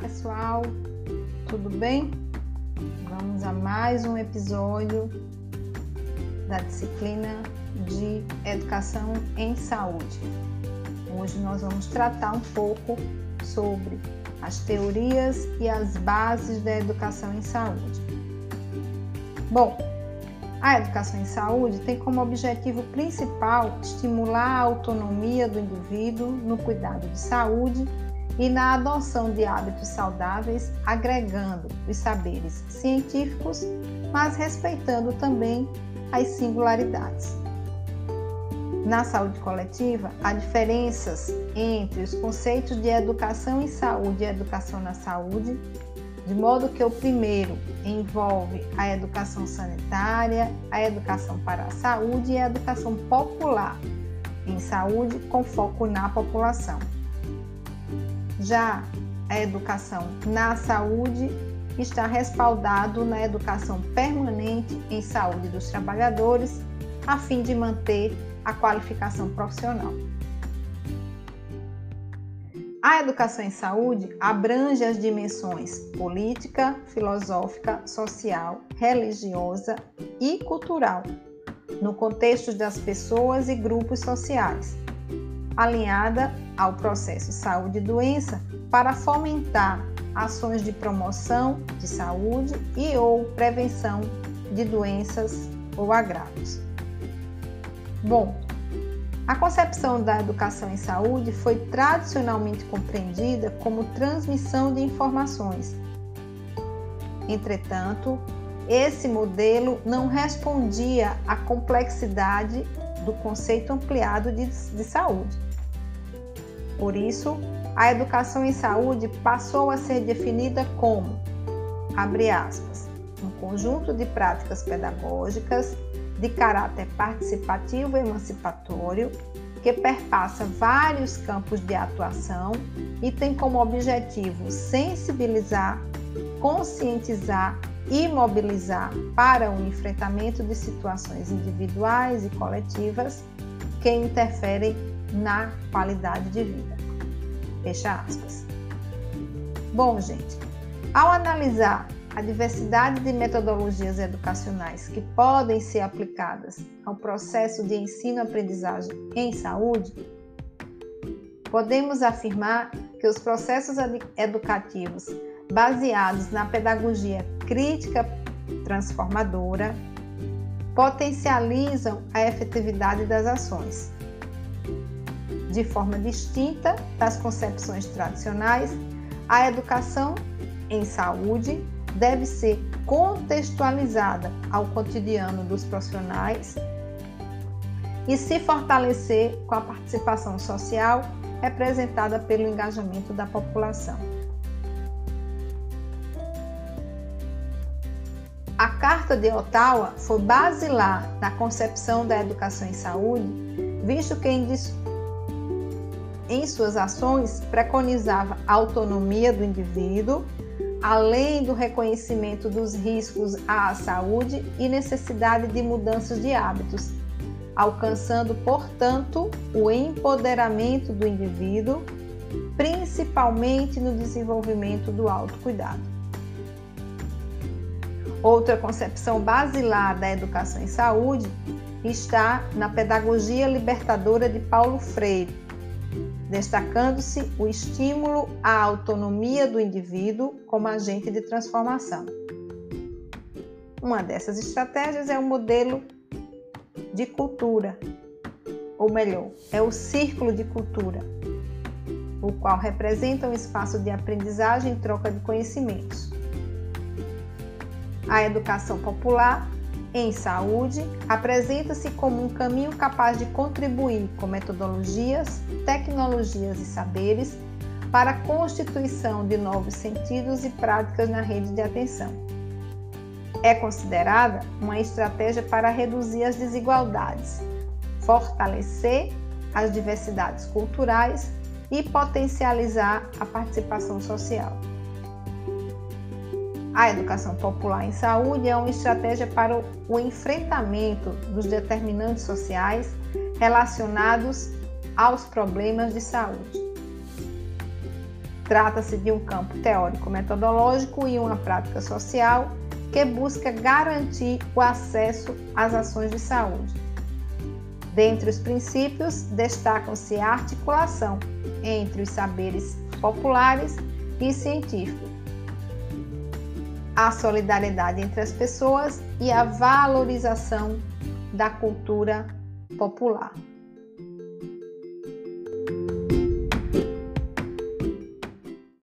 pessoal, tudo bem? Vamos a mais um episódio da disciplina de Educação em Saúde. Hoje nós vamos tratar um pouco sobre as teorias e as bases da educação em saúde. Bom, a educação em saúde tem como objetivo principal estimular a autonomia do indivíduo no cuidado de saúde e na adoção de hábitos saudáveis, agregando os saberes científicos, mas respeitando também as singularidades. Na saúde coletiva, há diferenças entre os conceitos de educação em saúde e educação na saúde, de modo que o primeiro envolve a educação sanitária, a educação para a saúde e a educação popular em saúde com foco na população. Já a educação na saúde está respaldado na educação permanente em saúde dos trabalhadores, a fim de manter a qualificação profissional. A educação em saúde abrange as dimensões política, filosófica, social, religiosa e cultural, no contexto das pessoas e grupos sociais, alinhada ao processo saúde e doença para fomentar ações de promoção de saúde e ou prevenção de doenças ou agravos. Bom, a concepção da educação em saúde foi tradicionalmente compreendida como transmissão de informações. Entretanto, esse modelo não respondia à complexidade do conceito ampliado de, de saúde. Por isso, a educação em saúde passou a ser definida como, abre aspas, um conjunto de práticas pedagógicas de caráter participativo e emancipatório que perpassa vários campos de atuação e tem como objetivo sensibilizar, conscientizar e mobilizar para o enfrentamento de situações individuais e coletivas que interferem na qualidade de vida. Fecha aspas. Bom, gente, ao analisar a diversidade de metodologias educacionais que podem ser aplicadas ao processo de ensino-aprendizagem em saúde, podemos afirmar que os processos educativos baseados na pedagogia crítica transformadora potencializam a efetividade das ações. De forma distinta das concepções tradicionais, a educação em saúde deve ser contextualizada ao cotidiano dos profissionais e se fortalecer com a participação social representada pelo engajamento da população. A Carta de Ottawa foi basilar na concepção da educação em saúde, visto que em, em suas ações preconizava a autonomia do indivíduo além do reconhecimento dos riscos à saúde e necessidade de mudanças de hábitos, alcançando, portanto, o empoderamento do indivíduo, principalmente no desenvolvimento do autocuidado. Outra concepção basilar da educação em saúde está na pedagogia libertadora de Paulo Freire, destacando-se o estímulo à autonomia do indivíduo como agente de transformação. Uma dessas estratégias é o modelo de cultura, ou melhor, é o círculo de cultura, o qual representa um espaço de aprendizagem e troca de conhecimentos. A educação popular em saúde apresenta-se como um caminho capaz de contribuir com metodologias, tecnologias e saberes para a constituição de novos sentidos e práticas na rede de atenção. É considerada uma estratégia para reduzir as desigualdades, fortalecer as diversidades culturais e potencializar a participação social. A educação popular em saúde é uma estratégia para o enfrentamento dos determinantes sociais relacionados aos problemas de saúde. Trata-se de um campo teórico-metodológico e uma prática social que busca garantir o acesso às ações de saúde. Dentre os princípios, destacam-se a articulação entre os saberes populares e científicos, a solidariedade entre as pessoas e a valorização da cultura popular.